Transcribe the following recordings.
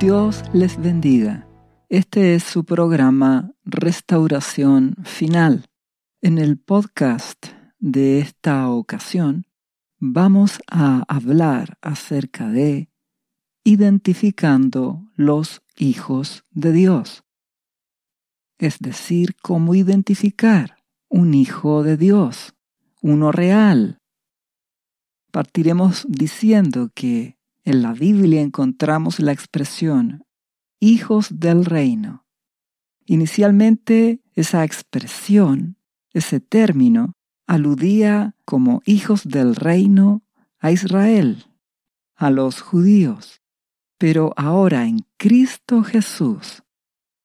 Dios les bendiga. Este es su programa Restauración Final. En el podcast de esta ocasión vamos a hablar acerca de identificando los hijos de Dios. Es decir, cómo identificar un hijo de Dios, uno real. Partiremos diciendo que en la Biblia encontramos la expresión hijos del reino. Inicialmente esa expresión, ese término, aludía como hijos del reino a Israel, a los judíos. Pero ahora en Cristo Jesús,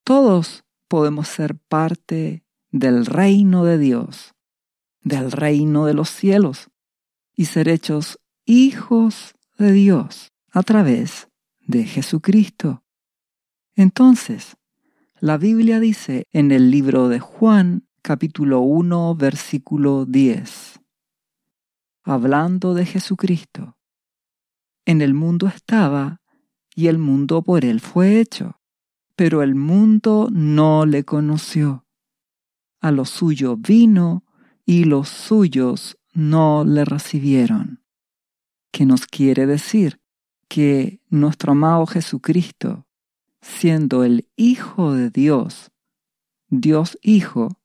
todos podemos ser parte del reino de Dios, del reino de los cielos, y ser hechos hijos de Dios a través de Jesucristo. Entonces, la Biblia dice en el libro de Juan, capítulo 1, versículo 10, hablando de Jesucristo, en el mundo estaba y el mundo por él fue hecho, pero el mundo no le conoció. A lo suyo vino y los suyos no le recibieron que nos quiere decir que nuestro amado Jesucristo, siendo el Hijo de Dios, Dios Hijo,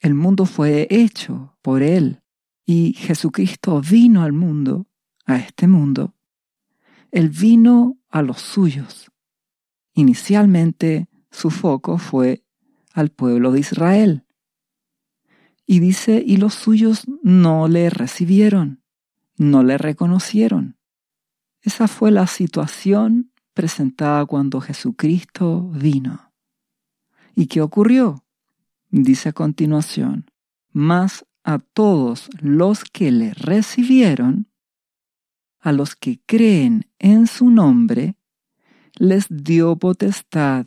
el mundo fue hecho por Él y Jesucristo vino al mundo, a este mundo. Él vino a los suyos. Inicialmente su foco fue al pueblo de Israel. Y dice, y los suyos no le recibieron no le reconocieron. Esa fue la situación presentada cuando Jesucristo vino. ¿Y qué ocurrió? Dice a continuación, más a todos los que le recibieron, a los que creen en su nombre, les dio potestad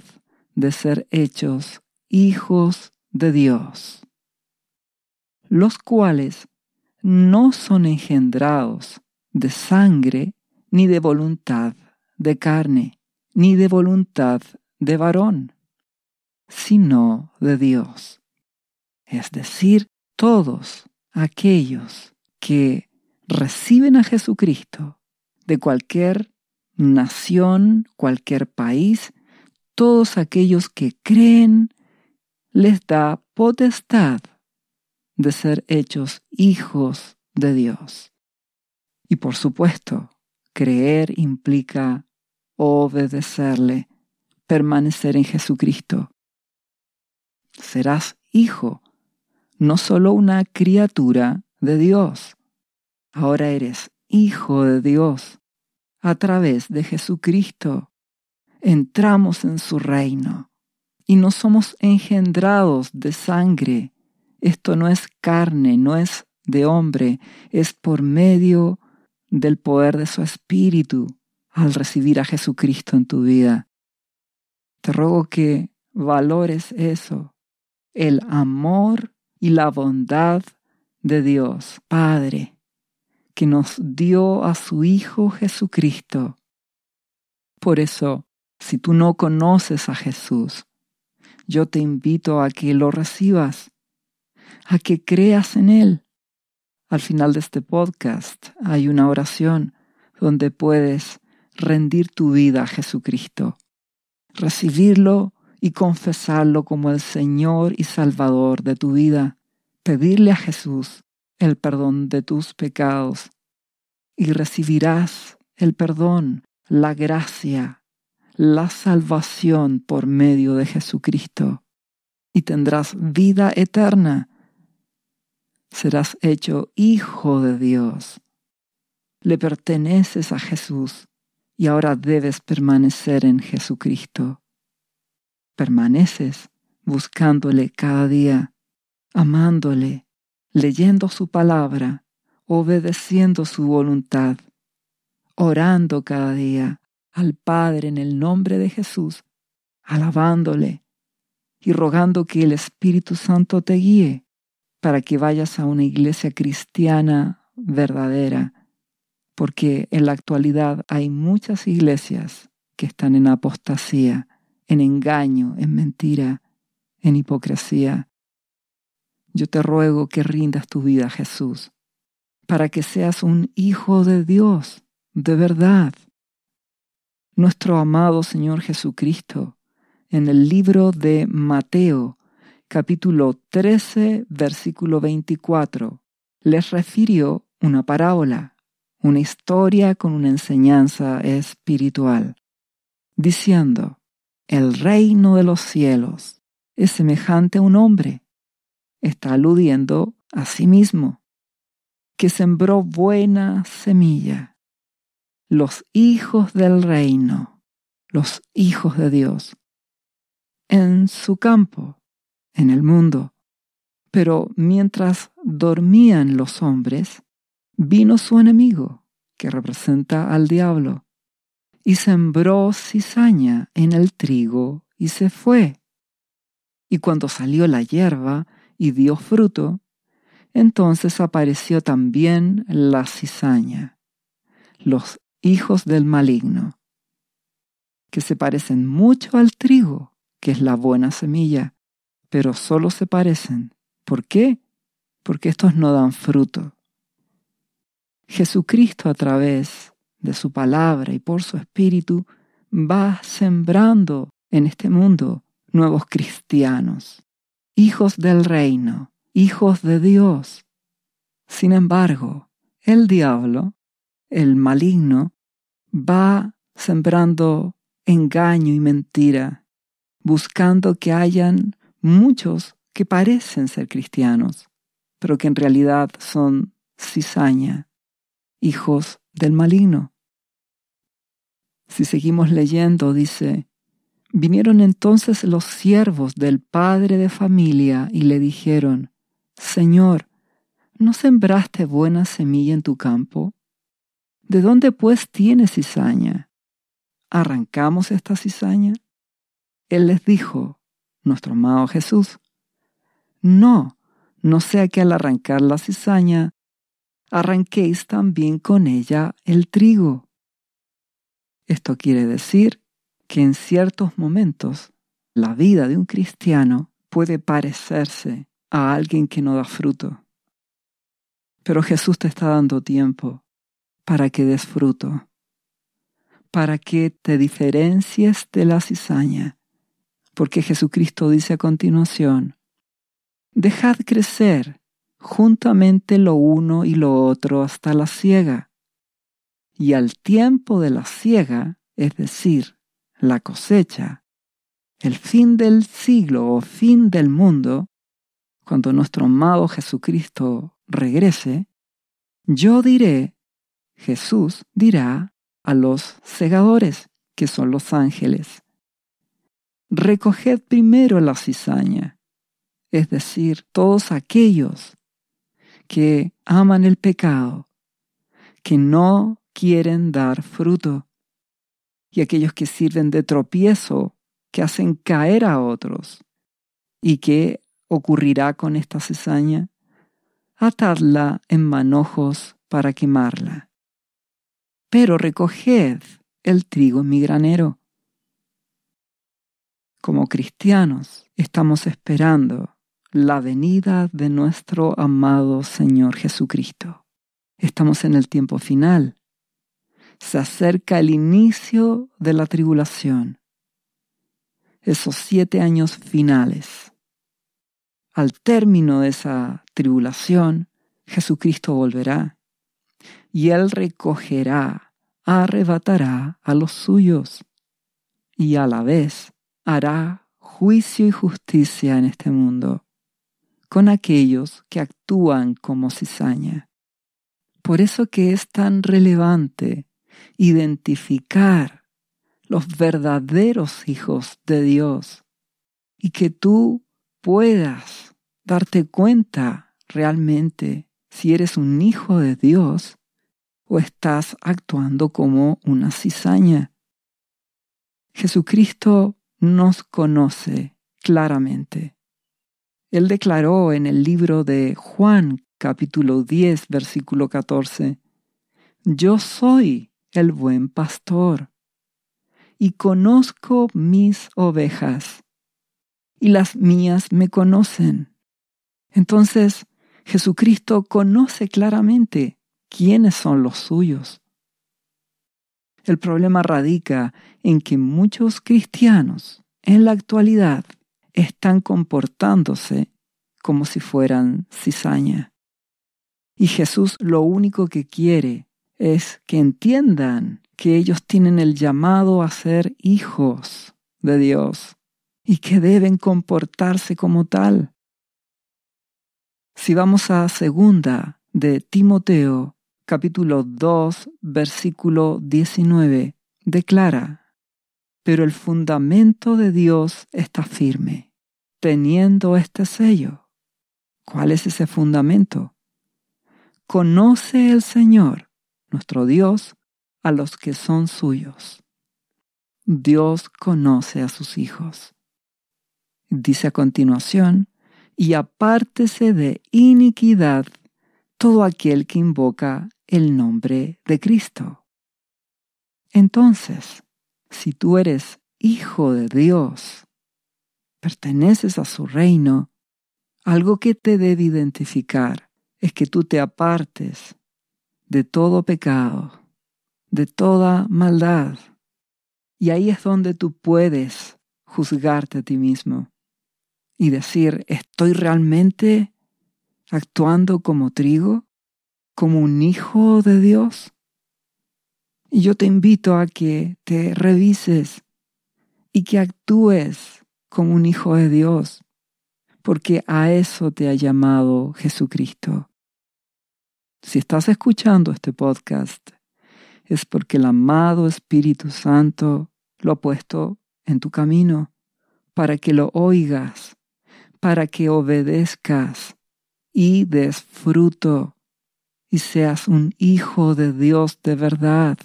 de ser hechos hijos de Dios, los cuales no son engendrados de sangre, ni de voluntad de carne, ni de voluntad de varón, sino de Dios. Es decir, todos aquellos que reciben a Jesucristo de cualquier nación, cualquier país, todos aquellos que creen, les da potestad de ser hechos hijos de Dios. Y por supuesto, creer implica obedecerle, permanecer en Jesucristo. Serás hijo, no solo una criatura de Dios. Ahora eres hijo de Dios. A través de Jesucristo entramos en su reino y no somos engendrados de sangre esto no es carne, no es de hombre, es por medio del poder de su espíritu al recibir a Jesucristo en tu vida. Te ruego que valores eso, el amor y la bondad de Dios, Padre, que nos dio a su Hijo Jesucristo. Por eso, si tú no conoces a Jesús, yo te invito a que lo recibas a que creas en Él. Al final de este podcast hay una oración donde puedes rendir tu vida a Jesucristo, recibirlo y confesarlo como el Señor y Salvador de tu vida, pedirle a Jesús el perdón de tus pecados y recibirás el perdón, la gracia, la salvación por medio de Jesucristo y tendrás vida eterna serás hecho hijo de Dios. Le perteneces a Jesús y ahora debes permanecer en Jesucristo. Permaneces buscándole cada día, amándole, leyendo su palabra, obedeciendo su voluntad, orando cada día al Padre en el nombre de Jesús, alabándole y rogando que el Espíritu Santo te guíe para que vayas a una iglesia cristiana verdadera, porque en la actualidad hay muchas iglesias que están en apostasía, en engaño, en mentira, en hipocresía. Yo te ruego que rindas tu vida a Jesús, para que seas un hijo de Dios, de verdad. Nuestro amado Señor Jesucristo, en el libro de Mateo, capítulo 13, versículo 24, les refirió una parábola, una historia con una enseñanza espiritual, diciendo, el reino de los cielos es semejante a un hombre. Está aludiendo a sí mismo, que sembró buena semilla. Los hijos del reino, los hijos de Dios, en su campo, en el mundo. Pero mientras dormían los hombres, vino su enemigo, que representa al diablo, y sembró cizaña en el trigo y se fue. Y cuando salió la hierba y dio fruto, entonces apareció también la cizaña, los hijos del maligno, que se parecen mucho al trigo, que es la buena semilla, pero solo se parecen. ¿Por qué? Porque estos no dan fruto. Jesucristo a través de su palabra y por su espíritu va sembrando en este mundo nuevos cristianos, hijos del reino, hijos de Dios. Sin embargo, el diablo, el maligno, va sembrando engaño y mentira, buscando que hayan muchos que parecen ser cristianos, pero que en realidad son cizaña, hijos del maligno. Si seguimos leyendo, dice, vinieron entonces los siervos del padre de familia y le dijeron, Señor, ¿no sembraste buena semilla en tu campo? ¿De dónde pues tienes cizaña? ¿Arrancamos esta cizaña? Él les dijo, nuestro amado Jesús, no, no sea que al arrancar la cizaña arranquéis también con ella el trigo. Esto quiere decir que en ciertos momentos la vida de un cristiano puede parecerse a alguien que no da fruto. Pero Jesús te está dando tiempo para que des fruto, para que te diferencies de la cizaña, porque Jesucristo dice a continuación, dejad crecer juntamente lo uno y lo otro hasta la siega. Y al tiempo de la siega, es decir, la cosecha, el fin del siglo o fin del mundo, cuando nuestro amado Jesucristo regrese, yo diré, Jesús dirá a los segadores, que son los ángeles, recoged primero la cizaña, es decir, todos aquellos que aman el pecado, que no quieren dar fruto, y aquellos que sirven de tropiezo, que hacen caer a otros. ¿Y qué ocurrirá con esta cizaña? Atadla en manojos para quemarla. Pero recoged el trigo en mi granero. Como cristianos estamos esperando la venida de nuestro amado Señor Jesucristo. Estamos en el tiempo final. Se acerca el inicio de la tribulación. Esos siete años finales. Al término de esa tribulación, Jesucristo volverá y Él recogerá, arrebatará a los suyos y a la vez hará juicio y justicia en este mundo con aquellos que actúan como cizaña. Por eso que es tan relevante identificar los verdaderos hijos de Dios y que tú puedas darte cuenta realmente si eres un hijo de Dios o estás actuando como una cizaña. Jesucristo nos conoce claramente. Él declaró en el libro de Juan capítulo 10 versículo 14, Yo soy el buen pastor, y conozco mis ovejas, y las mías me conocen. Entonces, Jesucristo conoce claramente quiénes son los suyos. El problema radica en que muchos cristianos en la actualidad están comportándose como si fueran cizaña. Y Jesús lo único que quiere es que entiendan que ellos tienen el llamado a ser hijos de Dios y que deben comportarse como tal. Si vamos a segunda de Timoteo, capítulo 2, versículo 19, declara, pero el fundamento de Dios está firme, teniendo este sello. ¿Cuál es ese fundamento? Conoce el Señor, nuestro Dios, a los que son suyos. Dios conoce a sus hijos. Dice a continuación, y apártese de iniquidad todo aquel que invoca el nombre de Cristo. Entonces, si tú eres hijo de Dios, perteneces a su reino, algo que te debe identificar es que tú te apartes de todo pecado, de toda maldad. Y ahí es donde tú puedes juzgarte a ti mismo y decir, ¿estoy realmente actuando como trigo? ¿Como un hijo de Dios? Y yo te invito a que te revises y que actúes como un hijo de Dios, porque a eso te ha llamado Jesucristo. Si estás escuchando este podcast, es porque el amado Espíritu Santo lo ha puesto en tu camino para que lo oigas, para que obedezcas y des fruto y seas un hijo de Dios de verdad.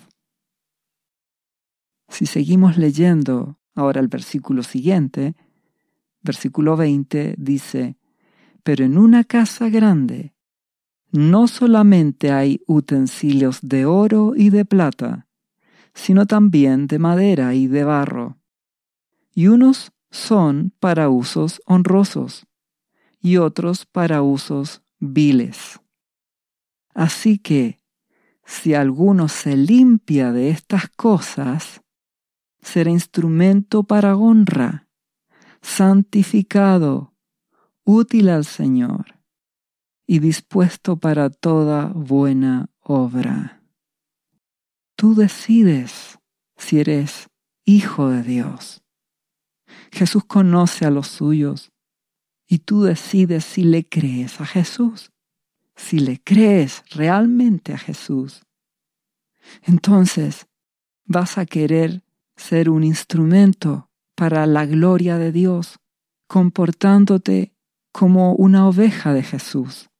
Si seguimos leyendo ahora el versículo siguiente, versículo 20 dice, pero en una casa grande no solamente hay utensilios de oro y de plata, sino también de madera y de barro. Y unos son para usos honrosos y otros para usos viles. Así que, si alguno se limpia de estas cosas, será instrumento para honra, santificado, útil al Señor y dispuesto para toda buena obra. Tú decides si eres hijo de Dios. Jesús conoce a los suyos y tú decides si le crees a Jesús. Si le crees realmente a Jesús, entonces vas a querer ser un instrumento para la gloria de Dios, comportándote como una oveja de Jesús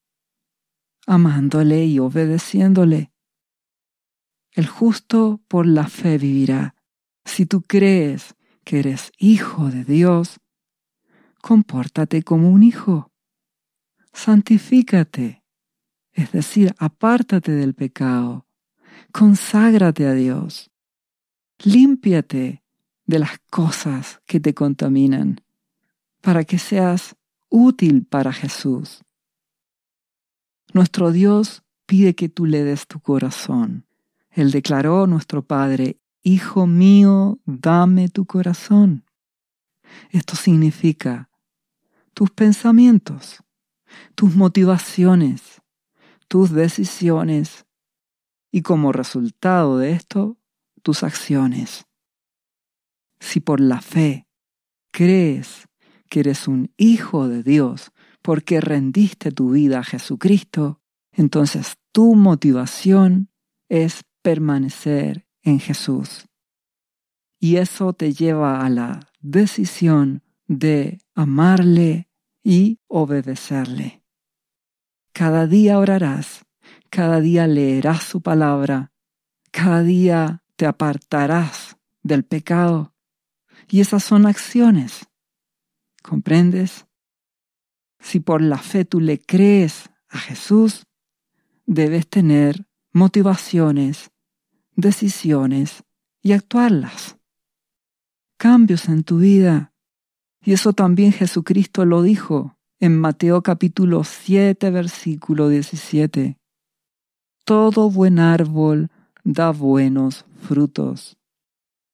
amándole y obedeciéndole. El justo por la fe vivirá. Si tú crees que eres hijo de Dios, compórtate como un hijo. Santifícate, es decir, apártate del pecado, conságrate a Dios, límpiate de las cosas que te contaminan, para que seas útil para Jesús. Nuestro Dios pide que tú le des tu corazón. Él declaró, nuestro Padre, Hijo mío, dame tu corazón. Esto significa tus pensamientos, tus motivaciones, tus decisiones y como resultado de esto, tus acciones. Si por la fe crees que eres un hijo de Dios, porque rendiste tu vida a Jesucristo, entonces tu motivación es permanecer en Jesús. Y eso te lleva a la decisión de amarle y obedecerle. Cada día orarás, cada día leerás su palabra, cada día te apartarás del pecado. Y esas son acciones. ¿Comprendes? Si por la fe tú le crees a Jesús, debes tener motivaciones, decisiones y actuarlas. cambios en tu vida. Y eso también Jesucristo lo dijo en Mateo capítulo 7, versículo 17. Todo buen árbol da buenos frutos,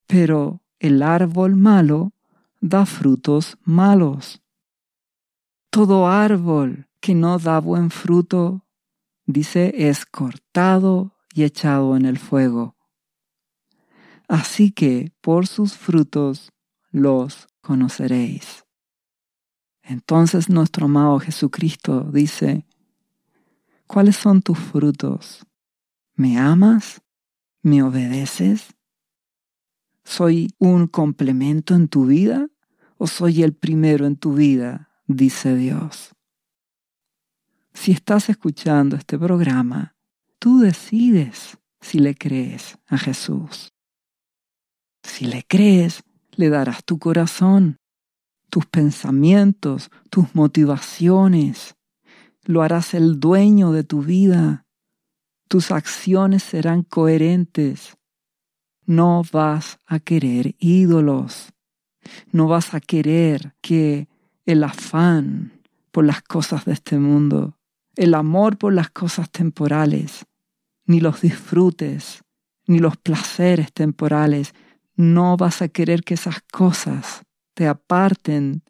pero el árbol malo da frutos malos. Todo árbol que no da buen fruto, dice, es cortado y echado en el fuego. Así que por sus frutos los conoceréis. Entonces nuestro amado Jesucristo dice, ¿cuáles son tus frutos? ¿Me amas? ¿Me obedeces? ¿Soy un complemento en tu vida o soy el primero en tu vida? dice Dios. Si estás escuchando este programa, tú decides si le crees a Jesús. Si le crees, le darás tu corazón, tus pensamientos, tus motivaciones. Lo harás el dueño de tu vida. Tus acciones serán coherentes. No vas a querer ídolos. No vas a querer que el afán por las cosas de este mundo, el amor por las cosas temporales, ni los disfrutes, ni los placeres temporales, no vas a querer que esas cosas te aparten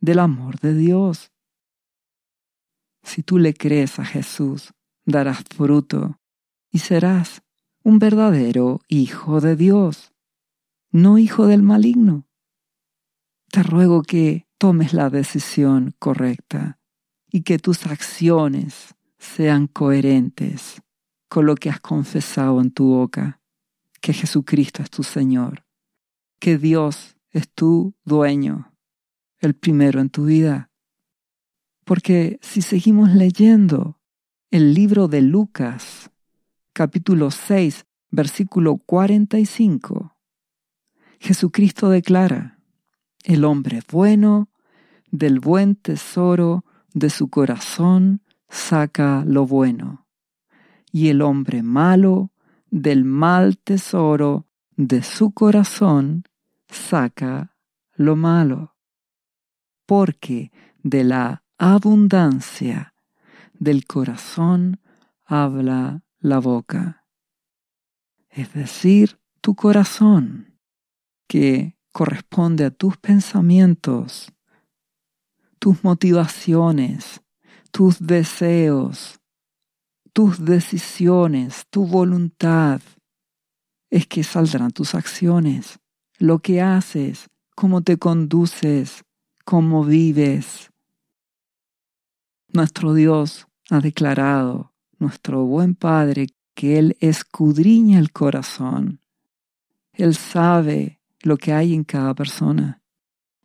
del amor de Dios. Si tú le crees a Jesús, darás fruto y serás un verdadero hijo de Dios, no hijo del maligno. Te ruego que tomes la decisión correcta y que tus acciones sean coherentes con lo que has confesado en tu boca, que Jesucristo es tu Señor, que Dios es tu dueño, el primero en tu vida. Porque si seguimos leyendo el libro de Lucas, capítulo 6, versículo 45, Jesucristo declara, el hombre bueno del buen tesoro de su corazón saca lo bueno, y el hombre malo del mal tesoro de su corazón saca lo malo, porque de la abundancia del corazón habla la boca, es decir, tu corazón, que corresponde a tus pensamientos, tus motivaciones, tus deseos, tus decisiones, tu voluntad, es que saldrán tus acciones, lo que haces, cómo te conduces, cómo vives. Nuestro Dios ha declarado, nuestro buen Padre, que Él escudriña el corazón. Él sabe lo que hay en cada persona.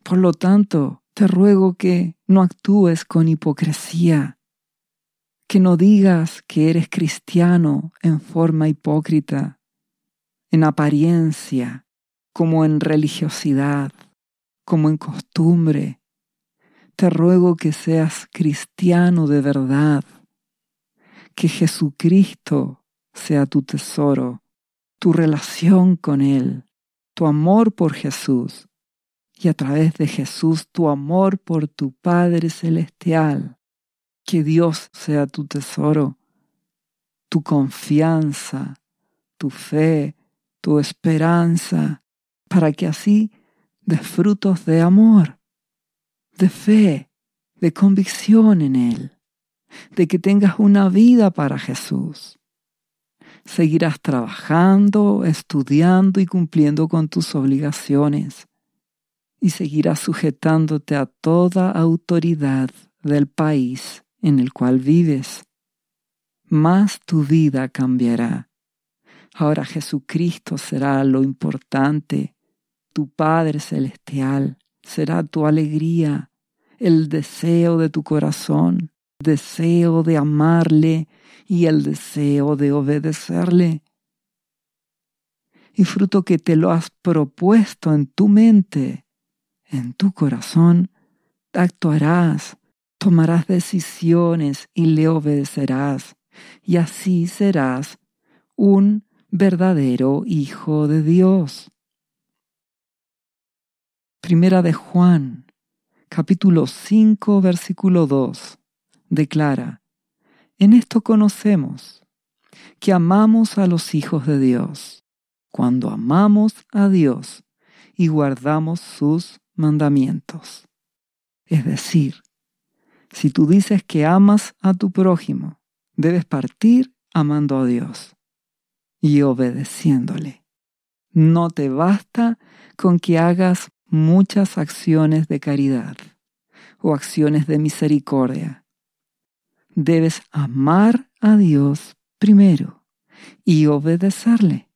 Por lo tanto, te ruego que no actúes con hipocresía, que no digas que eres cristiano en forma hipócrita, en apariencia, como en religiosidad, como en costumbre. Te ruego que seas cristiano de verdad, que Jesucristo sea tu tesoro, tu relación con Él, tu amor por Jesús y a través de Jesús tu amor por tu Padre Celestial. Que Dios sea tu tesoro, tu confianza, tu fe, tu esperanza, para que así des frutos de amor, de fe, de convicción en Él, de que tengas una vida para Jesús. Seguirás trabajando, estudiando y cumpliendo con tus obligaciones y seguirás sujetándote a toda autoridad del país en el cual vives. Más tu vida cambiará. Ahora Jesucristo será lo importante, tu Padre Celestial será tu alegría, el deseo de tu corazón, deseo de amarle y el deseo de obedecerle. Y fruto que te lo has propuesto en tu mente, en tu corazón, actuarás, tomarás decisiones y le obedecerás, y así serás un verdadero hijo de Dios. Primera de Juan, capítulo 5, versículo 2, declara, En esto conocemos que amamos a los hijos de Dios, cuando amamos a Dios y guardamos sus mandamientos. Es decir, si tú dices que amas a tu prójimo, debes partir amando a Dios y obedeciéndole. No te basta con que hagas muchas acciones de caridad o acciones de misericordia. Debes amar a Dios primero y obedecerle,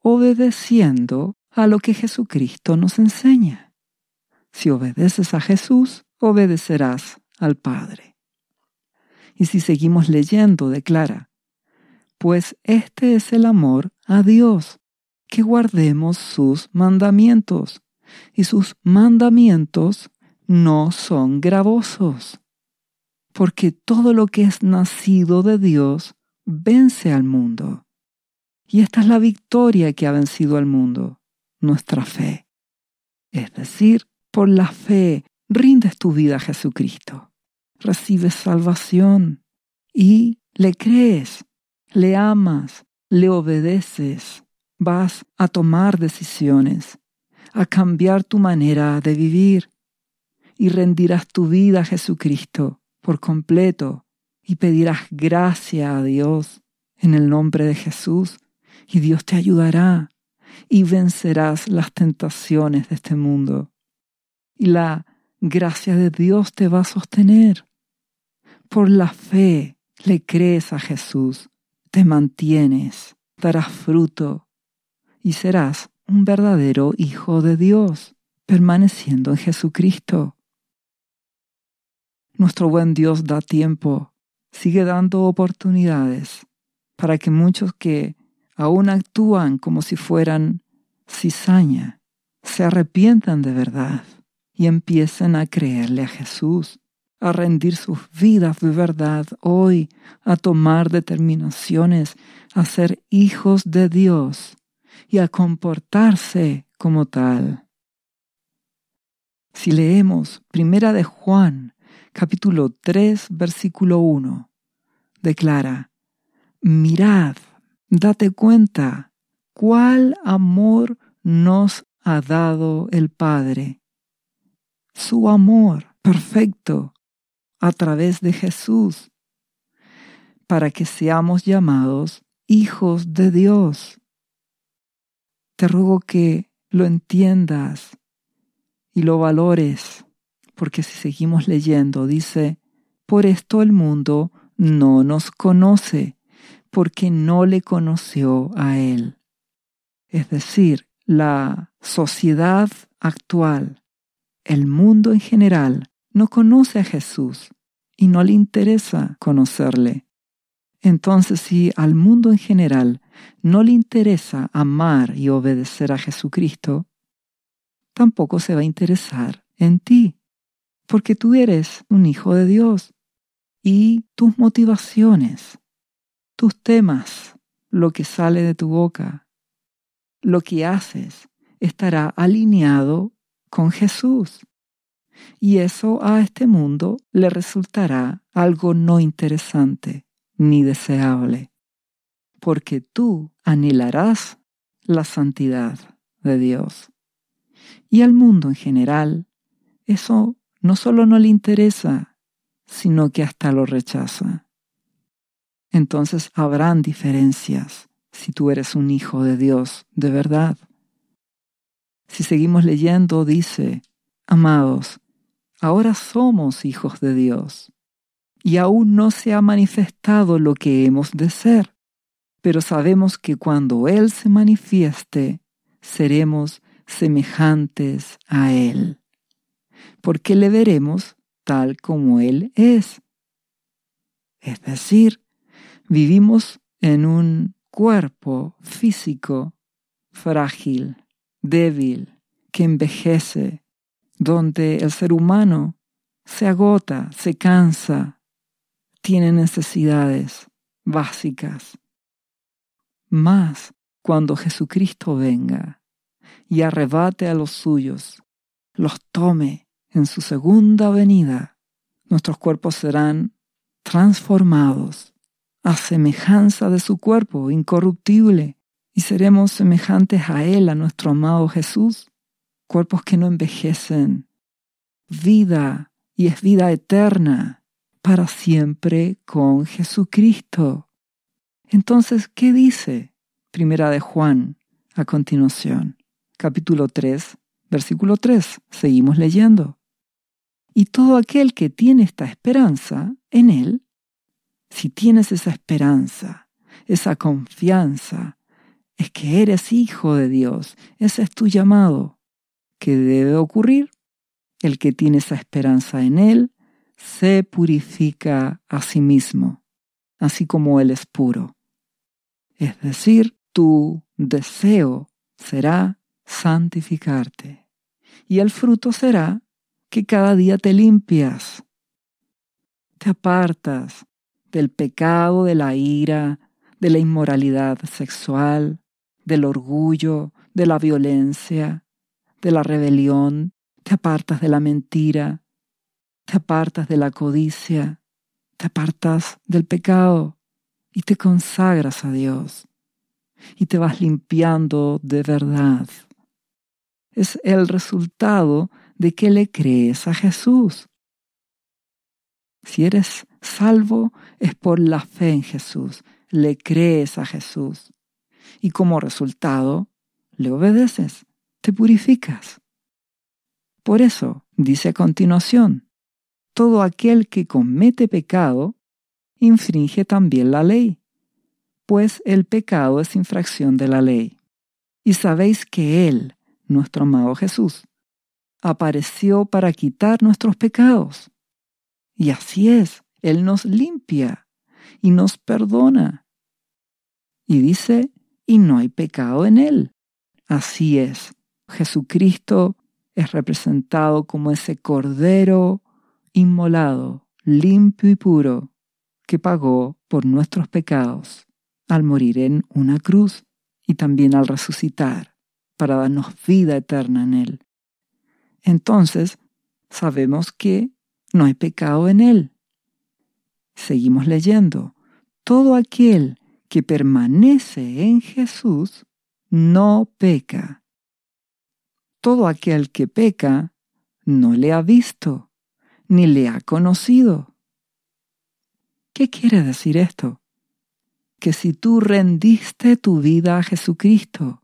obedeciendo a lo que Jesucristo nos enseña. Si obedeces a Jesús, obedecerás al Padre. Y si seguimos leyendo, declara, pues este es el amor a Dios, que guardemos sus mandamientos, y sus mandamientos no son gravosos, porque todo lo que es nacido de Dios vence al mundo. Y esta es la victoria que ha vencido al mundo, nuestra fe. Es decir, por la fe rindes tu vida a Jesucristo, recibes salvación y le crees, le amas, le obedeces, vas a tomar decisiones, a cambiar tu manera de vivir y rendirás tu vida a Jesucristo por completo y pedirás gracia a Dios en el nombre de Jesús y Dios te ayudará y vencerás las tentaciones de este mundo. Y la gracia de Dios te va a sostener. Por la fe le crees a Jesús, te mantienes, darás fruto y serás un verdadero Hijo de Dios, permaneciendo en Jesucristo. Nuestro buen Dios da tiempo, sigue dando oportunidades para que muchos que aún actúan como si fueran cizaña, se arrepientan de verdad y empiecen a creerle a Jesús, a rendir sus vidas de verdad hoy, a tomar determinaciones, a ser hijos de Dios y a comportarse como tal. Si leemos Primera de Juan, capítulo 3, versículo 1, declara, Mirad, date cuenta, cuál amor nos ha dado el Padre. Su amor perfecto a través de Jesús, para que seamos llamados hijos de Dios. Te ruego que lo entiendas y lo valores, porque si seguimos leyendo, dice, por esto el mundo no nos conoce, porque no le conoció a Él. Es decir, la sociedad actual, el mundo en general, no conoce a Jesús y no le interesa conocerle. Entonces, si al mundo en general no le interesa amar y obedecer a Jesucristo, tampoco se va a interesar en ti, porque tú eres un hijo de Dios y tus motivaciones, tus temas, lo que sale de tu boca, lo que haces, estará alineado con Jesús. Y eso a este mundo le resultará algo no interesante ni deseable porque tú anhelarás la santidad de Dios. Y al mundo en general, eso no solo no le interesa, sino que hasta lo rechaza. Entonces habrán diferencias si tú eres un hijo de Dios de verdad. Si seguimos leyendo, dice, amados, ahora somos hijos de Dios, y aún no se ha manifestado lo que hemos de ser. Pero sabemos que cuando Él se manifieste, seremos semejantes a Él, porque le veremos tal como Él es. Es decir, vivimos en un cuerpo físico frágil, débil, que envejece, donde el ser humano se agota, se cansa, tiene necesidades básicas. Más cuando Jesucristo venga, y arrebate a los suyos, los tome en su segunda venida, nuestros cuerpos serán transformados a semejanza de su cuerpo incorruptible y seremos semejantes a Él, a nuestro amado Jesús, cuerpos que no envejecen, vida y es vida eterna para siempre con Jesucristo. Entonces, ¿qué dice Primera de Juan a continuación? Capítulo 3, versículo 3. Seguimos leyendo. Y todo aquel que tiene esta esperanza en Él, si tienes esa esperanza, esa confianza, es que eres hijo de Dios, ese es tu llamado. ¿Qué debe ocurrir? El que tiene esa esperanza en Él se purifica a sí mismo, así como Él es puro. Es decir, tu deseo será santificarte, y el fruto será que cada día te limpias, te apartas del pecado, de la ira, de la inmoralidad sexual, del orgullo, de la violencia, de la rebelión, te apartas de la mentira, te apartas de la codicia, te apartas del pecado y te consagras a Dios y te vas limpiando de verdad. Es el resultado de que le crees a Jesús. Si eres salvo es por la fe en Jesús, le crees a Jesús y como resultado le obedeces, te purificas. Por eso, dice a continuación, todo aquel que comete pecado infringe también la ley, pues el pecado es infracción de la ley. Y sabéis que Él, nuestro amado Jesús, apareció para quitar nuestros pecados. Y así es, Él nos limpia y nos perdona. Y dice, y no hay pecado en Él. Así es, Jesucristo es representado como ese Cordero inmolado, limpio y puro, que pagó por nuestros pecados al morir en una cruz y también al resucitar para darnos vida eterna en Él. Entonces, sabemos que no hay pecado en Él. Seguimos leyendo. Todo aquel que permanece en Jesús no peca. Todo aquel que peca no le ha visto ni le ha conocido. ¿Qué quiere decir esto? Que si tú rendiste tu vida a Jesucristo,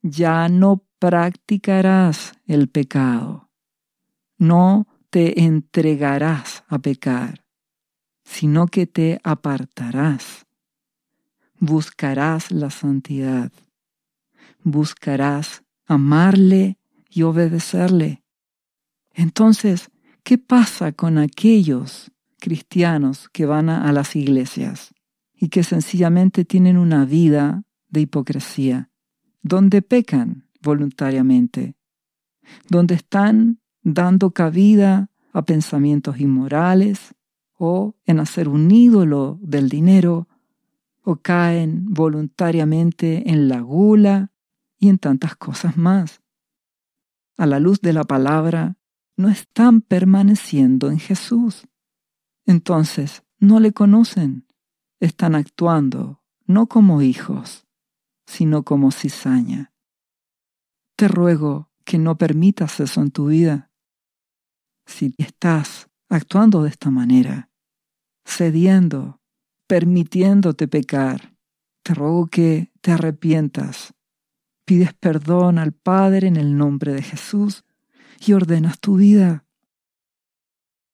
ya no practicarás el pecado, no te entregarás a pecar, sino que te apartarás, buscarás la santidad, buscarás amarle y obedecerle. Entonces, ¿Qué pasa con aquellos cristianos que van a, las iglesias y que sencillamente tienen una vida de hipocresía, donde pecan voluntariamente, donde están dando cabida a pensamientos inmorales o en hacer un ídolo del dinero o caen voluntariamente en la gula y en tantas cosas más. A la luz de la palabra, no están permaneciendo en Jesús. Entonces, no le conocen. Están actuando no como hijos, sino como cizaña. Te ruego que no permitas eso en tu vida. Si estás actuando de esta manera, cediendo, permitiéndote pecar, te ruego que te arrepientas. Pides perdón al Padre en el nombre de Jesús y ordenas tu vida.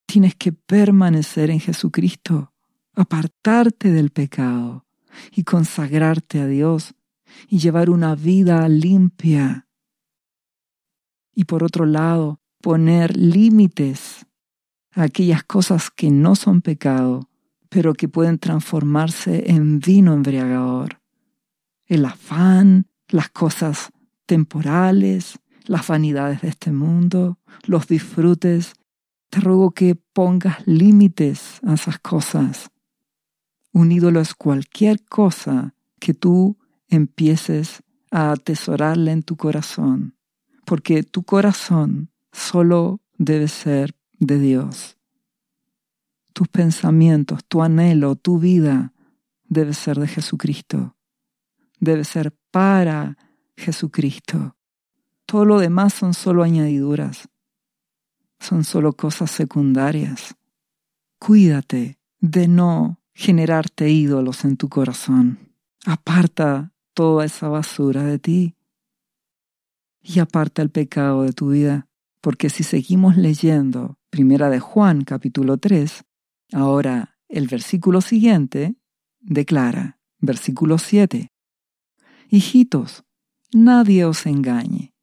Tienes que permanecer en Jesucristo, apartarte del pecado y consagrarte a Dios y llevar una vida limpia. Y por otro lado, poner límites a aquellas cosas que no son pecado, pero que pueden transformarse en vino embriagador. El afán, las cosas temporales, las vanidades de este mundo, los disfrutes. Te ruego que pongas límites a esas cosas. Un ídolo es cualquier cosa que tú empieces a atesorarla en tu corazón, porque tu corazón solo debe ser de Dios. Tus pensamientos, tu anhelo, tu vida debe ser de Jesucristo. Debe ser para Jesucristo. Todo lo demás son solo añadiduras. Son solo cosas secundarias. Cuídate de no generarte ídolos en tu corazón. Aparta toda esa basura de ti y aparta el pecado de tu vida, porque si seguimos leyendo Primera de Juan capítulo 3, ahora el versículo siguiente declara, versículo 7, Hijitos, nadie os engañe.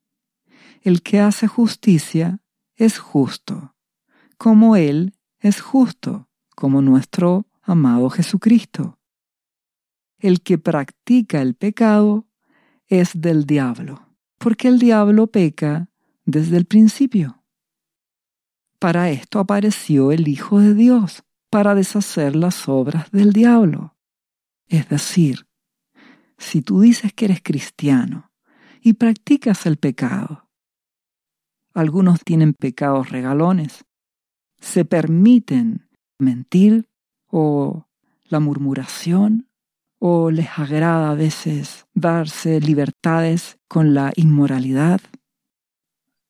El que hace justicia es justo, como Él es justo, como nuestro amado Jesucristo. El que practica el pecado es del diablo, porque el diablo peca desde el principio. Para esto apareció el Hijo de Dios, para deshacer las obras del diablo. Es decir, si tú dices que eres cristiano y practicas el pecado, algunos tienen pecados regalones, se permiten mentir o la murmuración o les agrada a veces darse libertades con la inmoralidad,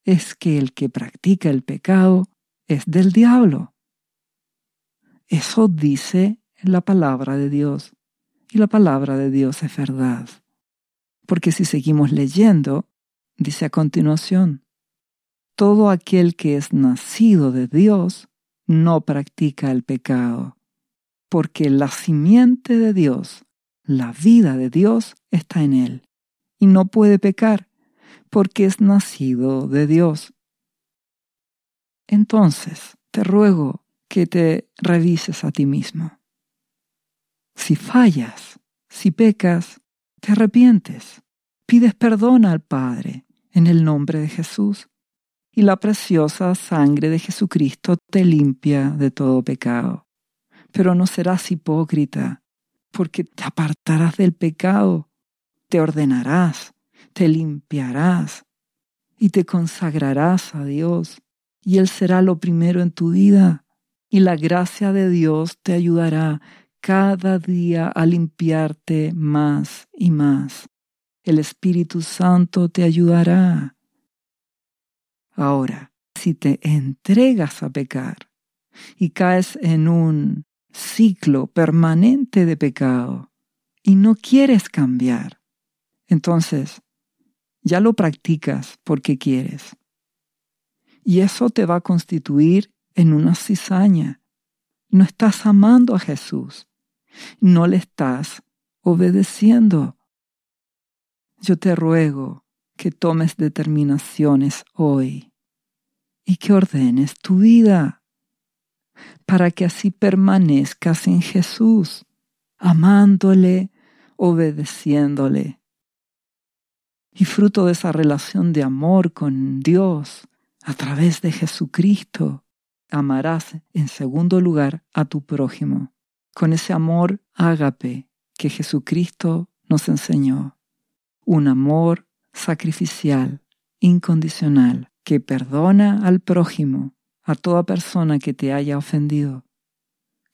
es que el que practica el pecado es del diablo. Eso dice la palabra de Dios. Y la palabra de Dios es verdad. Porque si seguimos leyendo, dice a continuación, todo aquel que es nacido de Dios no practica el pecado, porque la simiente de Dios, la vida de Dios, está en él, y no puede pecar, porque es nacido de Dios. Entonces, te ruego que te revises a ti mismo. Si fallas, si pecas, te arrepientes, pides perdón al Padre en el nombre de Jesús, y la preciosa sangre de Jesucristo te limpia de todo pecado. Pero no serás hipócrita, porque te apartarás del pecado, te ordenarás, te limpiarás y te consagrarás a Dios, y Él será lo primero en tu vida, y la gracia de Dios te ayudará cada día a limpiarte más y más. El Espíritu Santo te ayudará. Ahora, si te entregas a pecar y caes en un ciclo permanente de pecado y no quieres cambiar, entonces ya lo practicas porque quieres. Y eso te va a constituir en una cizaña. No estás amando a Jesús no le estás obedeciendo. Yo te ruego que tomes determinaciones hoy y que ordenes tu vida para que así permanezcas en Jesús, amándole, obedeciéndole. Y fruto de esa relación de amor con Dios a través de Jesucristo, amarás en segundo lugar a tu prójimo con ese amor ágape que Jesucristo nos enseñó. Un amor sacrificial, incondicional, que perdona al prójimo, a toda persona que te haya ofendido,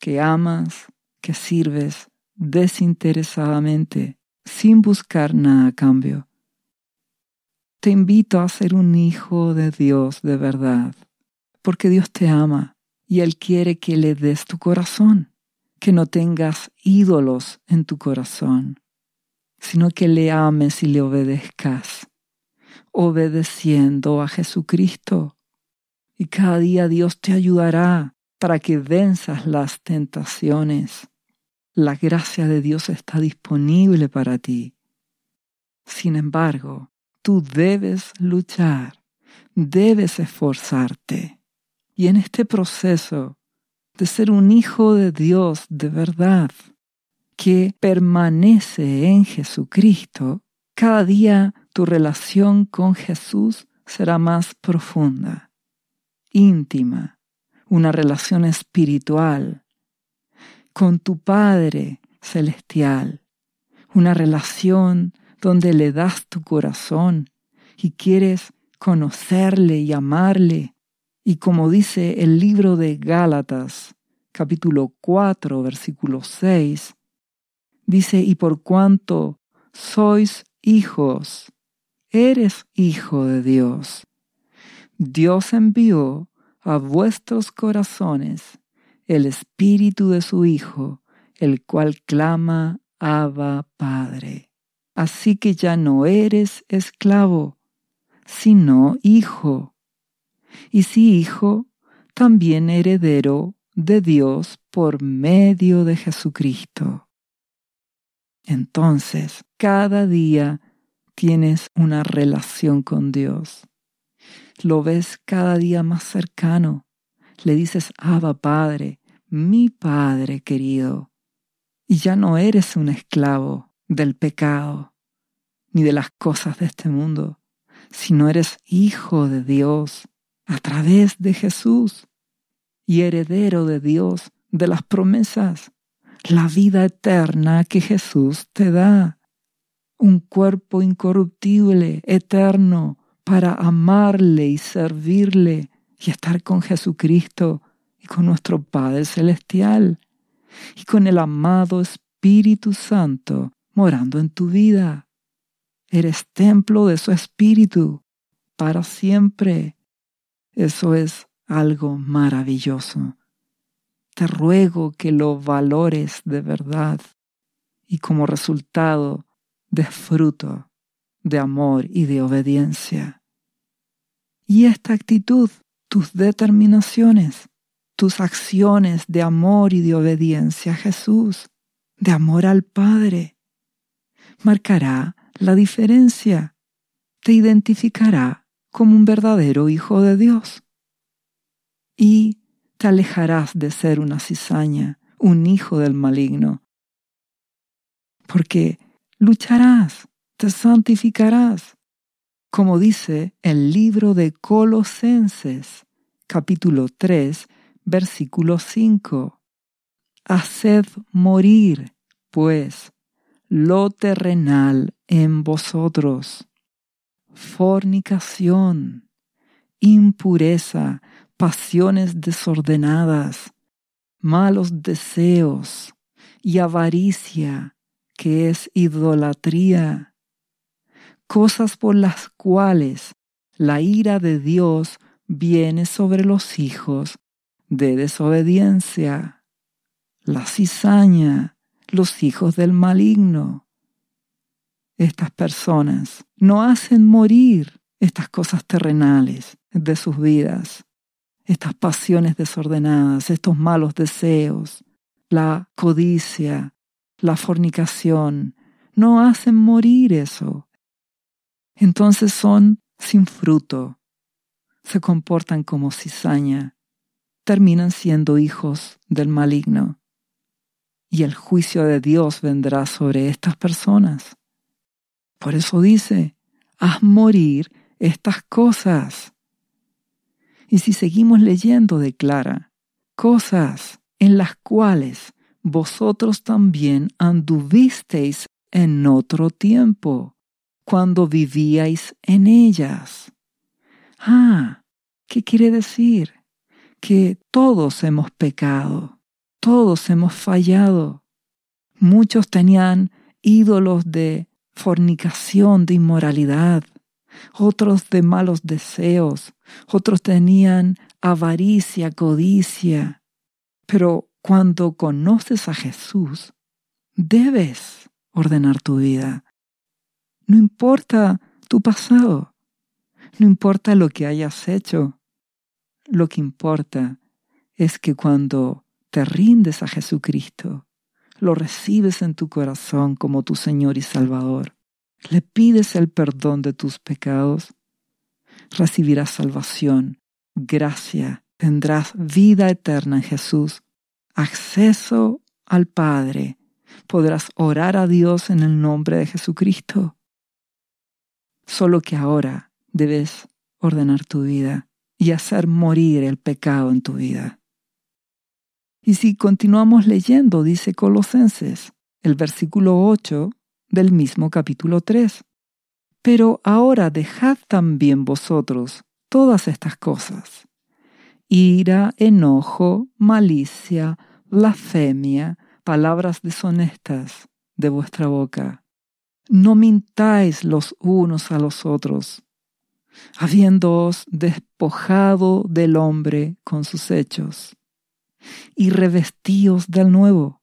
que amas, que sirves desinteresadamente, sin buscar nada a cambio. Te invito a ser un hijo de Dios de verdad, porque Dios te ama y Él quiere que le des tu corazón que no tengas ídolos en tu corazón, sino que le ames y le obedezcas, obedeciendo a Jesucristo. Y cada día Dios te ayudará para que venzas las tentaciones. La gracia de Dios está disponible para ti. Sin embargo, tú debes luchar, debes esforzarte. Y en este proceso de ser un hijo de Dios de verdad, que permanece en Jesucristo, cada día tu relación con Jesús será más profunda, íntima, una relación espiritual con tu Padre celestial, una relación donde le das tu corazón y quieres conocerle y amarle. Y como dice el libro de Gálatas, capítulo 4, versículo 6, dice, y por cuanto sois hijos, eres hijo de Dios. Dios envió a vuestros corazones el espíritu de su Hijo, el cual clama, Abba Padre. Así que ya no eres esclavo, sino hijo. Y si hijo, también heredero de Dios por medio de Jesucristo. Entonces, cada día tienes una relación con Dios. Lo ves cada día más cercano. Le dices, Abba Padre, mi Padre querido. Y ya no eres un esclavo del pecado ni de las cosas de este mundo, sino eres hijo de Dios a través de Jesús y heredero de Dios de las promesas, la vida eterna que Jesús te da, un cuerpo incorruptible, eterno, para amarle y servirle y estar con Jesucristo y con nuestro Padre Celestial y con el amado Espíritu Santo morando en tu vida. Eres templo de su Espíritu para siempre. Eso es algo maravilloso. Te ruego que lo valores de verdad y como resultado de fruto de amor y de obediencia. Y esta actitud, tus determinaciones, tus acciones de amor y de obediencia a Jesús, de amor al Padre, marcará la diferencia, te identificará como un verdadero hijo de Dios. Y te alejarás de ser una cizaña, un hijo del maligno, porque lucharás te santificarás. Como dice el libro de Colosenses, capítulo 3, versículo 5. Haced morir, pues, lo terrenal en vosotros. Fornicación, impureza, pasiones desordenadas, malos deseos y avaricia, que es idolatría cosas por las cuales la ira de Dios viene sobre los hijos de desobediencia, la cizaña, los hijos del maligno. Estas personas. No hacen morir estas cosas terrenales de sus vidas, estas pasiones desordenadas, estos malos deseos, la codicia, la fornicación, no hacen morir eso. Entonces son sin fruto, se comportan como cizaña, terminan siendo hijos del maligno. Y el juicio de Dios vendrá sobre estas personas. Por eso dice, haz morir estas cosas. Y si seguimos leyendo, declara, cosas en las cuales vosotros también anduvisteis en otro tiempo cuando vivíais en ellas. Ah, ¿qué quiere decir? Que todos hemos pecado, todos hemos fallado. Muchos tenían ídolos de fornicación, de inmoralidad, otros de malos deseos, otros tenían avaricia, codicia. Pero cuando conoces a Jesús, debes ordenar tu vida, no importa tu pasado, no importa lo que hayas hecho. Lo que importa es que cuando te rindes a Jesucristo, lo recibes en tu corazón como tu Señor y Salvador, le pides el perdón de tus pecados, recibirás salvación, gracia, tendrás vida eterna en Jesús, acceso al Padre, podrás orar a Dios en el nombre de Jesucristo. Solo que ahora debes ordenar tu vida y hacer morir el pecado en tu vida. Y si continuamos leyendo, dice Colosenses, el versículo 8 del mismo capítulo 3. Pero ahora dejad también vosotros todas estas cosas. Ira, enojo, malicia, blasfemia, palabras deshonestas de vuestra boca. No mintáis los unos a los otros, habiéndoos despojado del hombre con sus hechos, y revestíos del nuevo,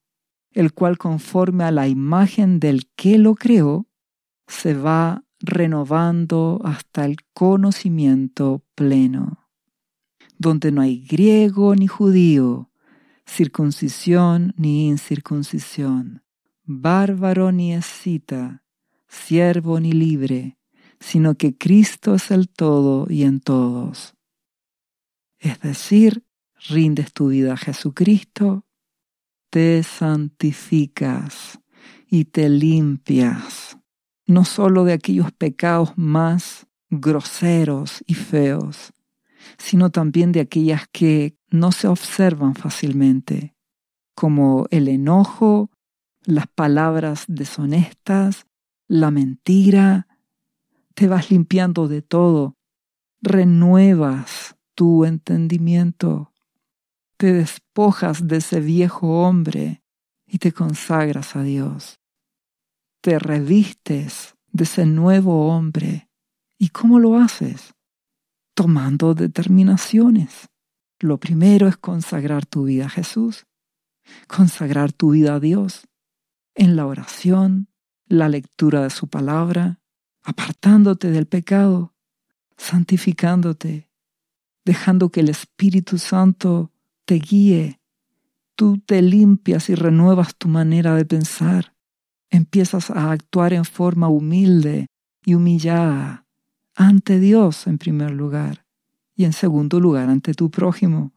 el cual conforme a la imagen del que lo creó, se va renovando hasta el conocimiento pleno, donde no hay griego ni judío, circuncisión ni incircuncisión, bárbaro ni escita, siervo ni libre, sino que Cristo es el todo y en todos. Es decir, rindes tu vida a Jesucristo, te santificas y te limpias, no solo de aquellos pecados más groseros y feos, sino también de aquellas que no se observan fácilmente, como el enojo, las palabras deshonestas, la mentira. Te vas limpiando de todo, renuevas tu entendimiento, te despojas de ese viejo hombre y te consagras a Dios. Te revistes de ese nuevo hombre. ¿Y cómo lo haces? Tomando determinaciones. Lo primero es consagrar tu vida a Jesús, consagrar tu vida a Dios, en la oración, la lectura de su palabra, apartándote del pecado, santificándote, dejando que el Espíritu Santo te guíe. Tú te limpias y renuevas tu manera de pensar. Empiezas a actuar en forma humilde y humillada ante Dios en primer lugar y en segundo lugar ante tu prójimo.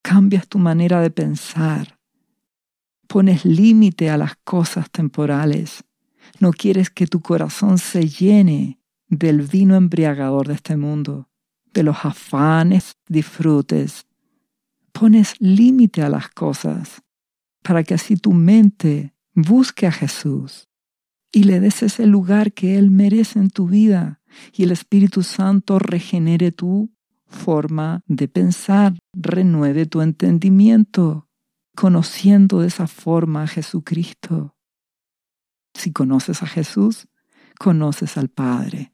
Cambias tu manera de pensar. Pones límite a las cosas temporales. No quieres que tu corazón se llene del vino embriagador de este mundo, de los afanes, disfrutes. Pones límite a las cosas para que así tu mente busque a Jesús y le des ese lugar que Él merece en tu vida y el Espíritu Santo regenere tu forma de pensar, renueve tu entendimiento, conociendo de esa forma a Jesucristo. Si conoces a Jesús, conoces al Padre.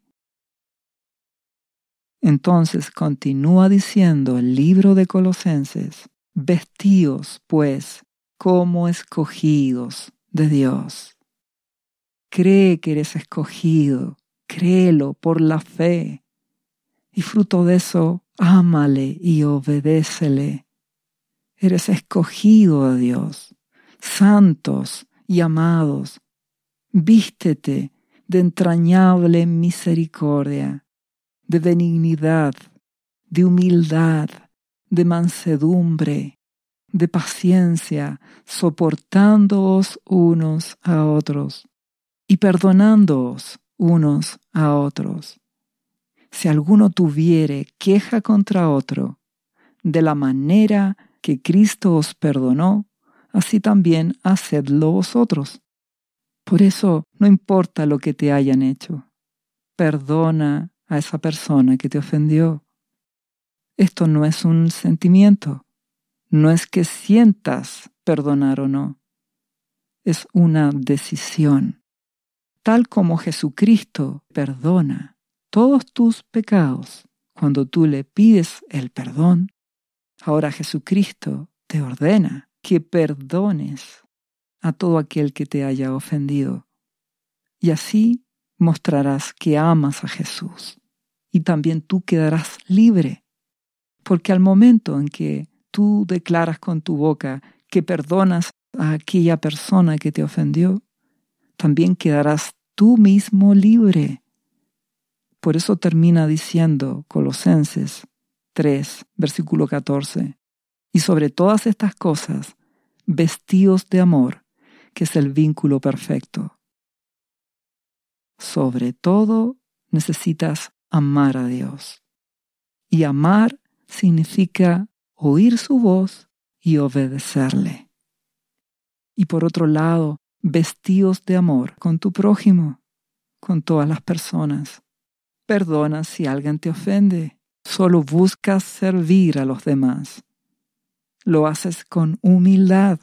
Entonces continúa diciendo el libro de Colosenses, vestíos pues como escogidos de Dios. Cree que eres escogido, créelo por la fe. Y fruto de eso, ámale y obedécele. Eres escogido de Dios, santos y amados. Vístete de entrañable misericordia, de benignidad, de humildad, de mansedumbre, de paciencia, soportándoos unos a otros y perdonándoos unos a otros. Si alguno tuviere queja contra otro, de la manera que Cristo os perdonó, así también hacedlo vosotros. Por eso no importa lo que te hayan hecho, perdona a esa persona que te ofendió. Esto no es un sentimiento, no es que sientas perdonar o no, es una decisión tal como Jesucristo perdona todos tus pecados cuando tú le pides el perdón, ahora Jesucristo te ordena que perdones a todo aquel que te haya ofendido. Y así mostrarás que amas a Jesús. Y también tú quedarás libre, porque al momento en que tú declaras con tu boca que perdonas a aquella persona que te ofendió, también quedarás tú mismo libre. Por eso termina diciendo Colosenses 3, versículo 14, y sobre todas estas cosas, vestidos de amor, que es el vínculo perfecto. Sobre todo necesitas amar a Dios. Y amar significa oír su voz y obedecerle. Y por otro lado, vestidos de amor con tu prójimo, con todas las personas. Perdona si alguien te ofende. Solo buscas servir a los demás. Lo haces con humildad,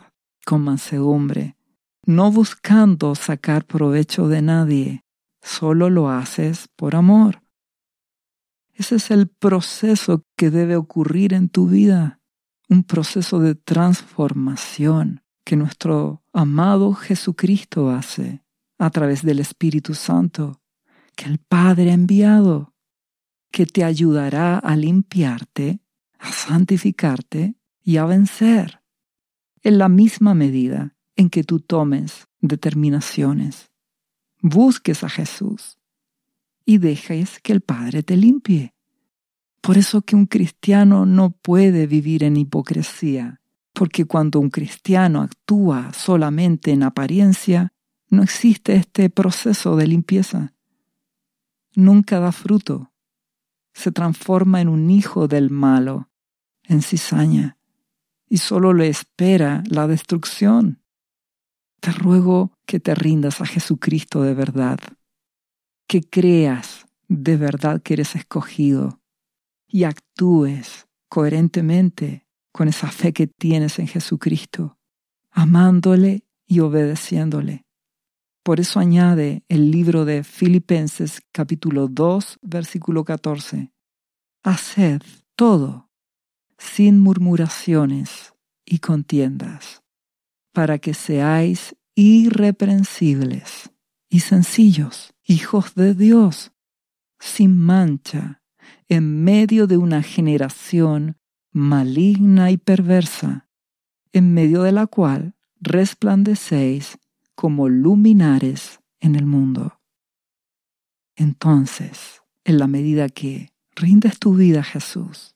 con mansedumbre, no buscando sacar provecho de nadie. Solo lo haces por amor. Ese es el proceso que debe ocurrir en tu vida, un proceso de transformación que nuestro amado Jesucristo hace a través del Espíritu Santo, que el Padre ha enviado, que te ayudará a limpiarte, a santificarte y a vencer en la misma medida en que tú tomes determinaciones. Busques a Jesús y dejes que el Padre te limpie. Por eso que un cristiano no puede vivir en hipocresía, porque cuando un cristiano actúa solamente en apariencia, no existe este proceso de limpieza. Nunca da fruto. Se transforma en un hijo del malo, en cizaña, y solo le espera la destrucción. Te ruego que te rindas a Jesucristo de verdad, que creas de verdad que eres escogido y actúes coherentemente con esa fe que tienes en Jesucristo, amándole y obedeciéndole. Por eso añade el libro de Filipenses capítulo 2 versículo 14. Haced todo sin murmuraciones y contiendas, para que seáis irreprensibles y sencillos, hijos de Dios, sin mancha, en medio de una generación maligna y perversa, en medio de la cual resplandecéis como luminares en el mundo. Entonces, en la medida que rindes tu vida a Jesús,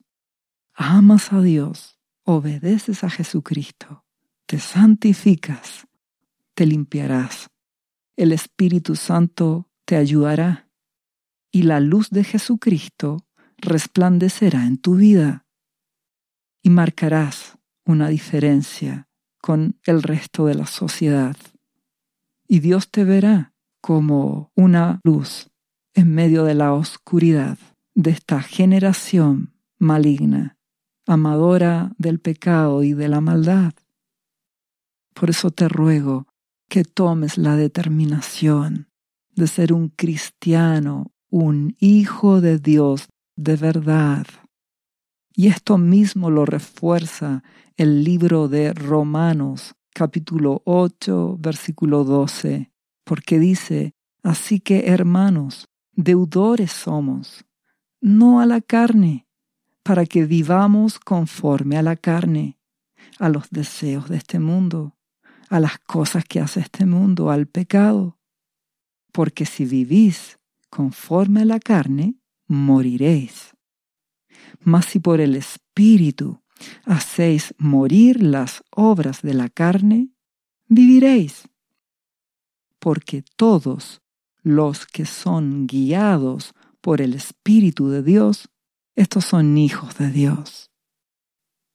amas a Dios, obedeces a Jesucristo, te santificas, te limpiarás, el Espíritu Santo te ayudará y la luz de Jesucristo resplandecerá en tu vida y marcarás una diferencia con el resto de la sociedad. Y Dios te verá como una luz en medio de la oscuridad de esta generación maligna, amadora del pecado y de la maldad. Por eso te ruego que tomes la determinación de ser un cristiano, un hijo de Dios de verdad y esto mismo lo refuerza el libro de Romanos capítulo 8 versículo 12, porque dice, así que hermanos, deudores somos, no a la carne, para que vivamos conforme a la carne, a los deseos de este mundo, a las cosas que hace este mundo, al pecado. Porque si vivís conforme a la carne, moriréis. Mas si por el Espíritu hacéis morir las obras de la carne, viviréis. Porque todos los que son guiados por el Espíritu de Dios, estos son hijos de Dios.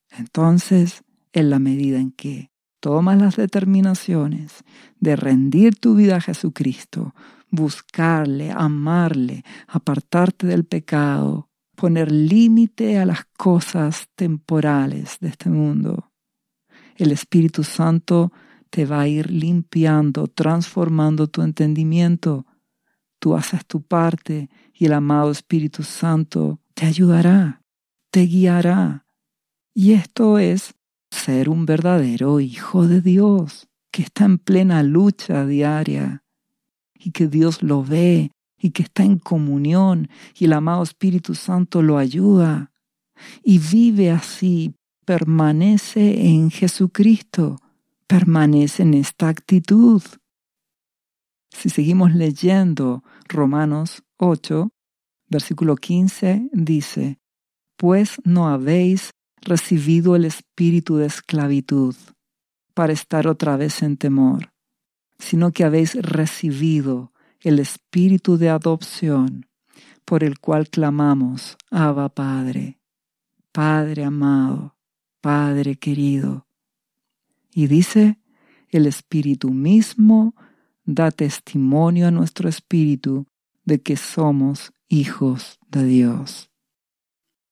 Entonces, en la medida en que tomas las determinaciones de rendir tu vida a Jesucristo, buscarle, amarle, apartarte del pecado, poner límite a las cosas temporales de este mundo. El Espíritu Santo te va a ir limpiando, transformando tu entendimiento. Tú haces tu parte y el amado Espíritu Santo te ayudará, te guiará. Y esto es ser un verdadero hijo de Dios, que está en plena lucha diaria y que Dios lo ve y que está en comunión y el amado Espíritu Santo lo ayuda y vive así, permanece en Jesucristo, permanece en esta actitud. Si seguimos leyendo Romanos 8, versículo 15, dice, Pues no habéis recibido el espíritu de esclavitud para estar otra vez en temor, sino que habéis recibido el espíritu de adopción por el cual clamamos, Abba Padre, Padre amado, Padre querido. Y dice, el Espíritu mismo da testimonio a nuestro espíritu de que somos hijos de Dios.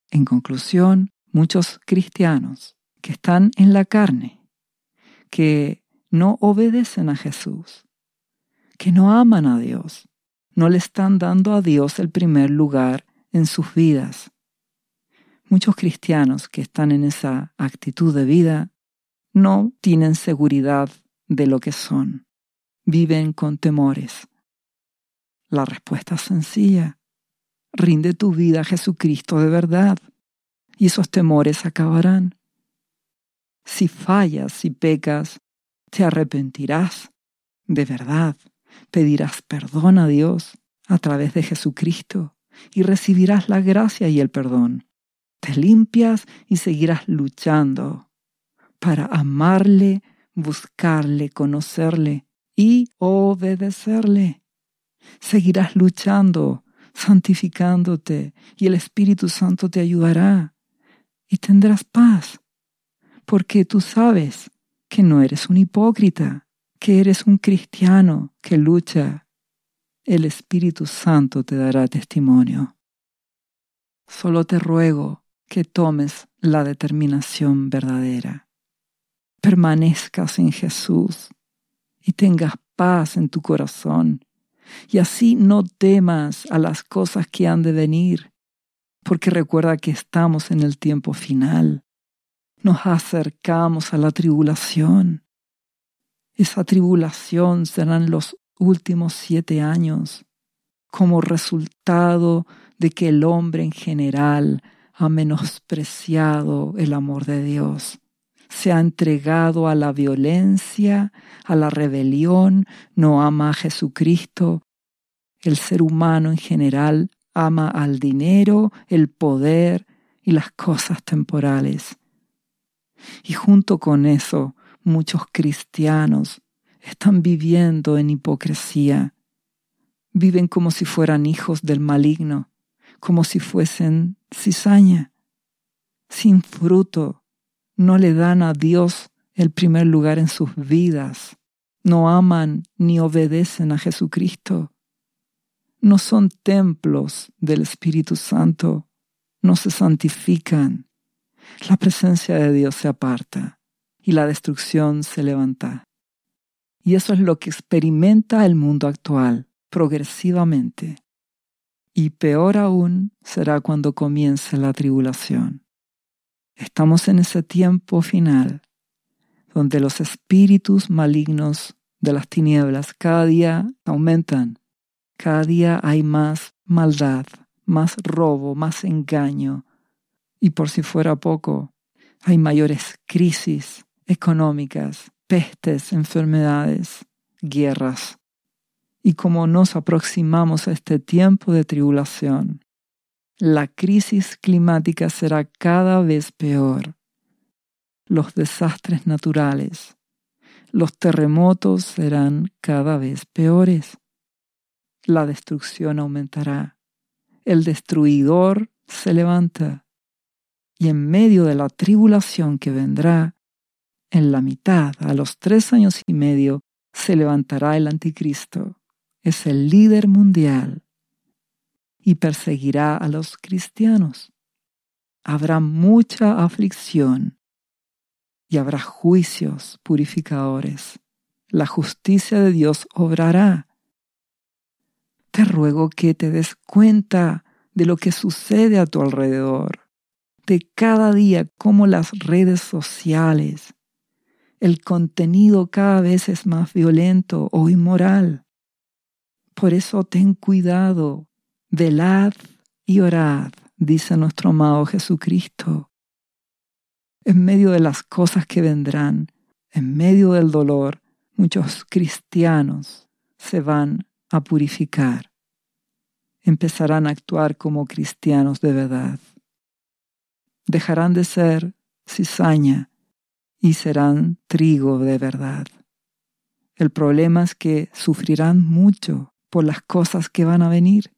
En conclusión, muchos cristianos que están en la carne, que no obedecen a Jesús, que no aman a Dios, no le están dando a Dios el primer lugar en sus vidas. Muchos cristianos que están en esa actitud de vida no tienen seguridad de lo que son, viven con temores. La respuesta es sencilla. Rinde tu vida a Jesucristo de verdad y esos temores acabarán. Si fallas, si pecas, te arrepentirás de verdad, pedirás perdón a Dios a través de Jesucristo y recibirás la gracia y el perdón. Te limpias y seguirás luchando para amarle, buscarle, conocerle y obedecerle. Seguirás luchando, santificándote y el Espíritu Santo te ayudará y tendrás paz, porque tú sabes que no eres un hipócrita, que eres un cristiano que lucha. El Espíritu Santo te dará testimonio. Solo te ruego que tomes la determinación verdadera. Permanezcas en Jesús y tengas paz en tu corazón. Y así no temas a las cosas que han de venir, porque recuerda que estamos en el tiempo final. Nos acercamos a la tribulación. Esa tribulación serán los últimos siete años, como resultado de que el hombre en general ha menospreciado el amor de Dios, se ha entregado a la violencia, a la rebelión, no ama a Jesucristo. El ser humano en general ama al dinero, el poder y las cosas temporales. Y junto con eso, muchos cristianos están viviendo en hipocresía. Viven como si fueran hijos del maligno, como si fuesen cizaña, sin fruto. No le dan a Dios el primer lugar en sus vidas. No aman ni obedecen a Jesucristo. No son templos del Espíritu Santo. No se santifican. La presencia de Dios se aparta y la destrucción se levanta. Y eso es lo que experimenta el mundo actual progresivamente y peor aún será cuando comience la tribulación. Estamos en ese tiempo final donde los espíritus malignos de las tinieblas cada día aumentan, cada día hay más maldad, más robo, más engaño, y por si fuera poco, hay mayores crisis económicas, pestes, enfermedades, guerras y como nos aproximamos a este tiempo de tribulación, la crisis climática será cada vez peor. Los desastres naturales, los terremotos serán cada vez peores. La destrucción aumentará. El destruidor se levanta. Y en medio de la tribulación que vendrá, en la mitad, a los tres años y medio, se levantará el anticristo es el líder mundial y perseguirá a los cristianos. Habrá mucha aflicción y habrá juicios purificadores. La justicia de Dios obrará. Te ruego que te des cuenta de lo que sucede a tu alrededor, de cada día cómo las redes sociales, el contenido cada vez es más violento o inmoral por eso ten cuidado, velad y orad, dice nuestro amado Jesucristo. En medio de las cosas que vendrán, en medio del dolor, muchos cristianos se van a purificar. Empezarán a actuar como cristianos de verdad. Dejarán de ser cizaña y serán trigo de verdad. El problema es que sufrirán mucho por las cosas que van a venir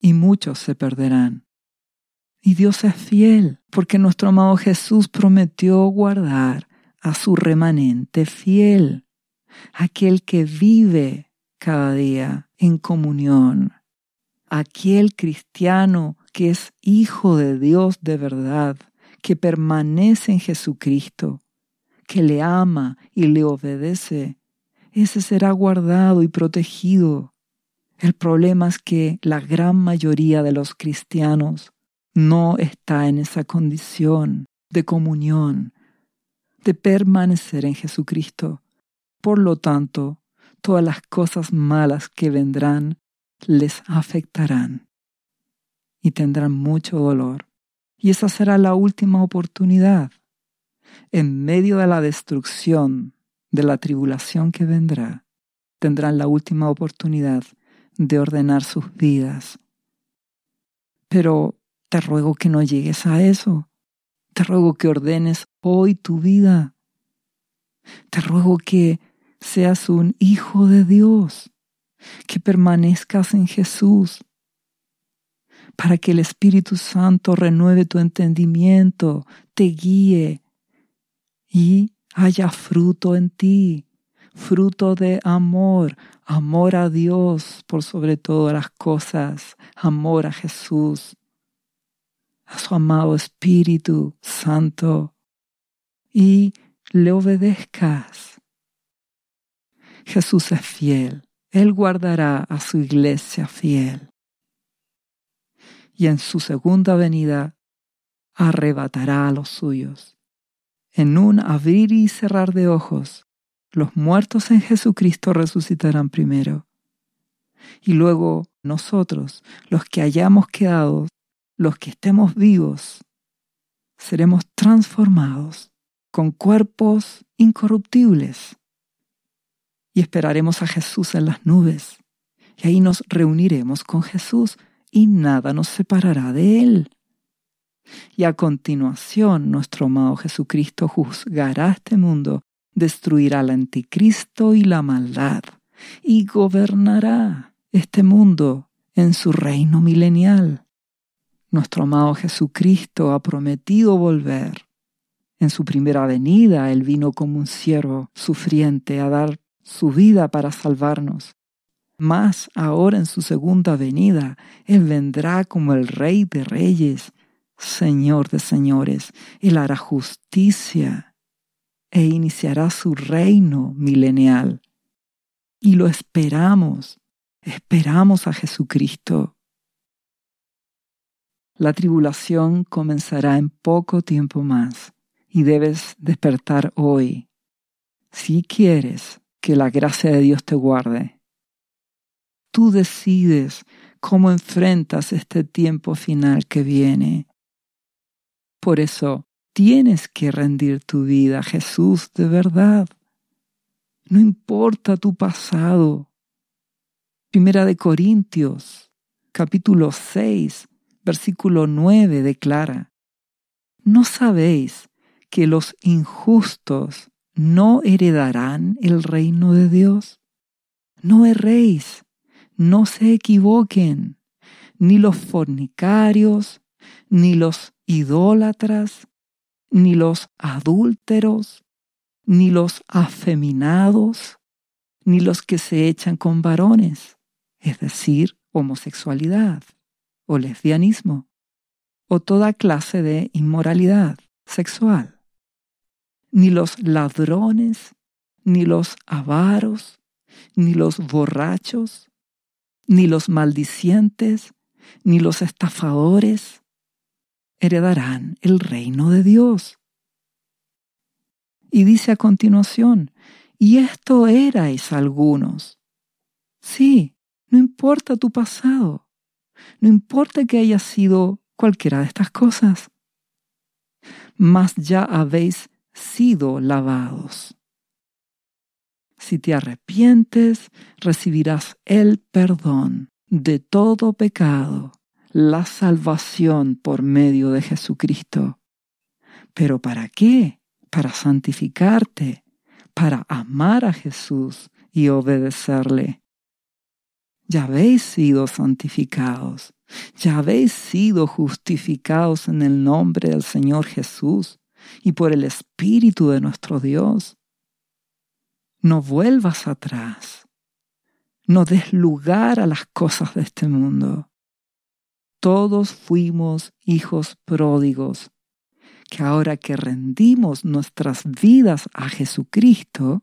y muchos se perderán. Y Dios es fiel porque nuestro amado Jesús prometió guardar a su remanente fiel, aquel que vive cada día en comunión, aquel cristiano que es hijo de Dios de verdad, que permanece en Jesucristo, que le ama y le obedece, ese será guardado y protegido. El problema es que la gran mayoría de los cristianos no está en esa condición de comunión, de permanecer en Jesucristo. Por lo tanto, todas las cosas malas que vendrán les afectarán y tendrán mucho dolor. Y esa será la última oportunidad. En medio de la destrucción, de la tribulación que vendrá, tendrán la última oportunidad de ordenar sus vidas. Pero te ruego que no llegues a eso. Te ruego que ordenes hoy tu vida. Te ruego que seas un hijo de Dios, que permanezcas en Jesús, para que el Espíritu Santo renueve tu entendimiento, te guíe y haya fruto en ti, fruto de amor, amor a Dios por sobre todas las cosas, amor a Jesús, a su amado Espíritu Santo y le obedezcas. Jesús es fiel, Él guardará a su iglesia fiel. Y en su segunda venida arrebatará a los suyos. En un abrir y cerrar de ojos, los muertos en Jesucristo resucitarán primero. Y luego nosotros, los que hayamos quedado, los que estemos vivos, seremos transformados con cuerpos incorruptibles y esperaremos a Jesús en las nubes. Y ahí nos reuniremos con Jesús y nada nos separará de Él. Y a continuación nuestro amado Jesucristo juzgará este mundo, destruirá al anticristo y la maldad, y gobernará este mundo en su reino milenial. Nuestro amado Jesucristo ha prometido volver. En su primera venida Él vino como un siervo sufriente a dar su vida para salvarnos. Mas ahora en su segunda venida Él vendrá como el Rey de Reyes, Señor de Señores. Él hará justicia e iniciará su reino milenial. Y lo esperamos, esperamos a Jesucristo. La tribulación comenzará en poco tiempo más y debes despertar hoy si quieres que la gracia de Dios te guarde. Tú decides cómo enfrentas este tiempo final que viene. Por eso tienes que rendir tu vida a Jesús de verdad. No importa tu pasado. Primera de Corintios, capítulo 6, versículo 9 declara, ¿no sabéis que los injustos no heredarán el reino de Dios? No erréis, no se equivoquen, ni los fornicarios, ni los idólatras, ni los adúlteros, ni los afeminados, ni los que se echan con varones, es decir, homosexualidad o lesbianismo, o toda clase de inmoralidad sexual. Ni los ladrones, ni los avaros, ni los borrachos, ni los maldicientes, ni los estafadores heredarán el reino de Dios. Y dice a continuación, y esto erais algunos. Sí, no importa tu pasado, no importa que haya sido cualquiera de estas cosas, mas ya habéis sido lavados. Si te arrepientes, recibirás el perdón de todo pecado, la salvación por medio de Jesucristo. ¿Pero para qué? Para santificarte, para amar a Jesús y obedecerle ya habéis sido santificados, ya habéis sido justificados en el nombre del Señor Jesús y por el Espíritu de nuestro Dios. No vuelvas atrás. No des lugar a las cosas de este mundo. Todos fuimos hijos pródigos, que ahora que rendimos nuestras vidas a Jesucristo,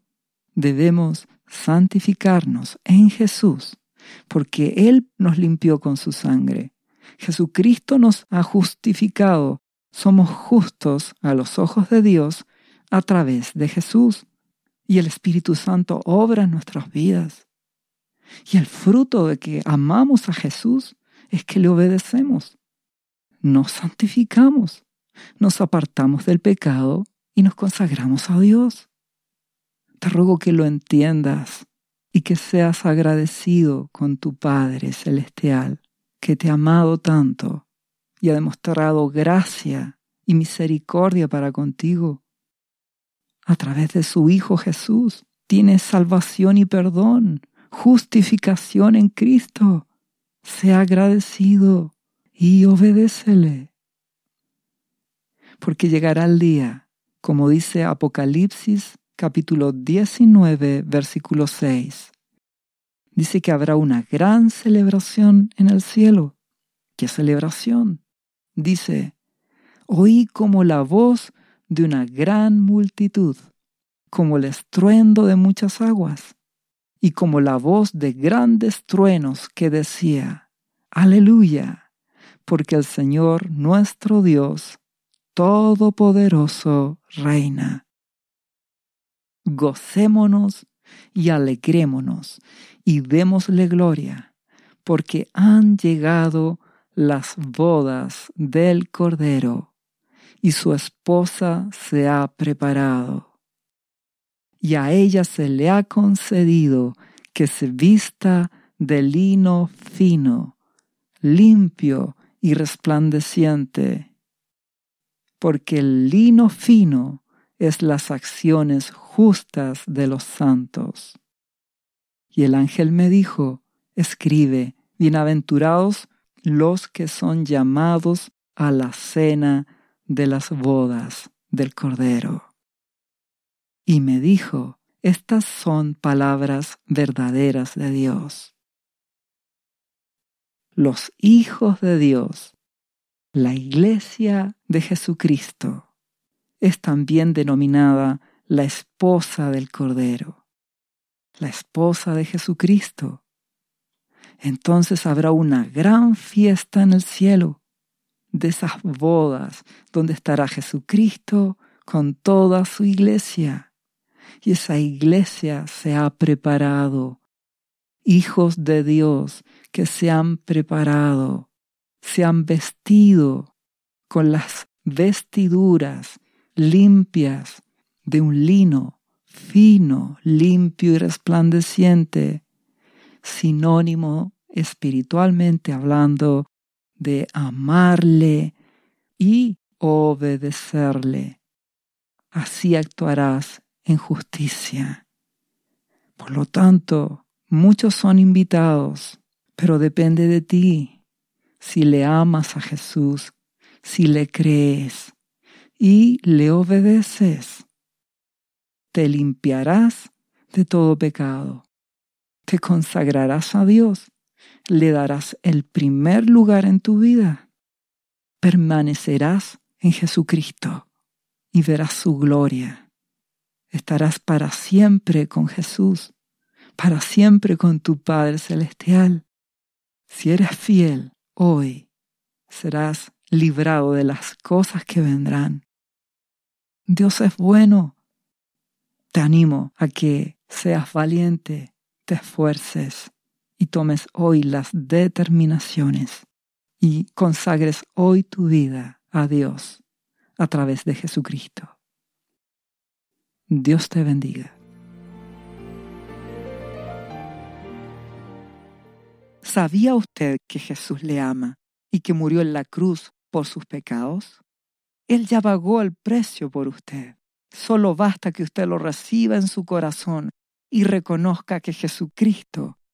debemos santificarnos en Jesús, porque Él nos limpió con su sangre. Jesucristo nos ha justificado. Somos justos a los ojos de Dios a través de Jesús. Y el Espíritu Santo obra en nuestras vidas. Y el fruto de que amamos a Jesús es que le obedecemos. Nos santificamos, nos apartamos del pecado y nos consagramos a Dios. Te ruego que lo entiendas y que seas agradecido con tu Padre Celestial, que te ha amado tanto y ha demostrado gracia y misericordia para contigo. A través de su Hijo Jesús tienes salvación y perdón, justificación en Cristo. Sea agradecido y obedécele. Porque llegará el día, como dice Apocalipsis capítulo 19, versículo 6. Dice que habrá una gran celebración en el cielo. ¿Qué celebración? Dice, oí como la voz de una gran multitud, como el estruendo de muchas aguas, y como la voz de grandes truenos que decía, Aleluya, porque el Señor nuestro Dios Todopoderoso reina. Gocémonos y alegrémonos y démosle gloria, porque han llegado las bodas del Cordero y su esposa se ha preparado. Y a ella se le ha concedido que se vista de lino fino, limpio y resplandeciente, porque el lino fino es las acciones justas de los santos. Y el ángel me dijo, escribe, bienaventurados los que son llamados a la cena de las bodas del Cordero. Y me dijo, estas son palabras verdaderas de Dios. Los hijos de Dios, la iglesia de Jesucristo, es también denominada la esposa del Cordero, la esposa de Jesucristo. Entonces habrá una gran fiesta en el cielo de esas bodas donde estará Jesucristo con toda su iglesia. Y esa iglesia se ha preparado. Hijos de Dios que se han preparado, se han vestido con las vestiduras limpias de un lino fino, limpio y resplandeciente, sinónimo espiritualmente hablando de amarle y obedecerle. Así actuarás en justicia. Por lo tanto, muchos son invitados, pero depende de ti si le amas a Jesús, si le crees, y le obedeces, te limpiarás de todo pecado, te consagrarás a Dios, le darás el primer lugar en tu vida, permanecerás en Jesucristo y verás su gloria. Estarás para siempre con Jesús, para siempre con tu Padre Celestial. Si eres fiel hoy, serás librado de las cosas que vendrán. Dios es bueno. Te animo a que seas valiente, te esfuerces y tomes hoy las determinaciones y consagres hoy tu vida a Dios a través de Jesucristo. Dios te bendiga. ¿Sabía usted que Jesús le ama y que murió en la cruz por sus pecados? Él ya pagó el precio por usted. Solo basta que usted lo reciba en su corazón y reconozca que Jesucristo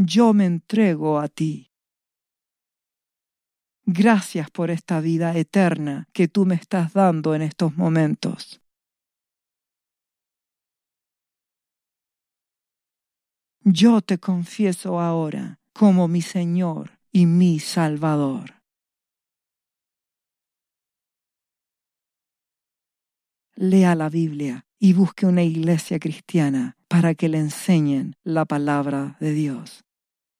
Yo me entrego a ti. Gracias por esta vida eterna que tú me estás dando en estos momentos. Yo te confieso ahora como mi Señor y mi Salvador. Lea la Biblia y busque una iglesia cristiana para que le enseñen la palabra de Dios.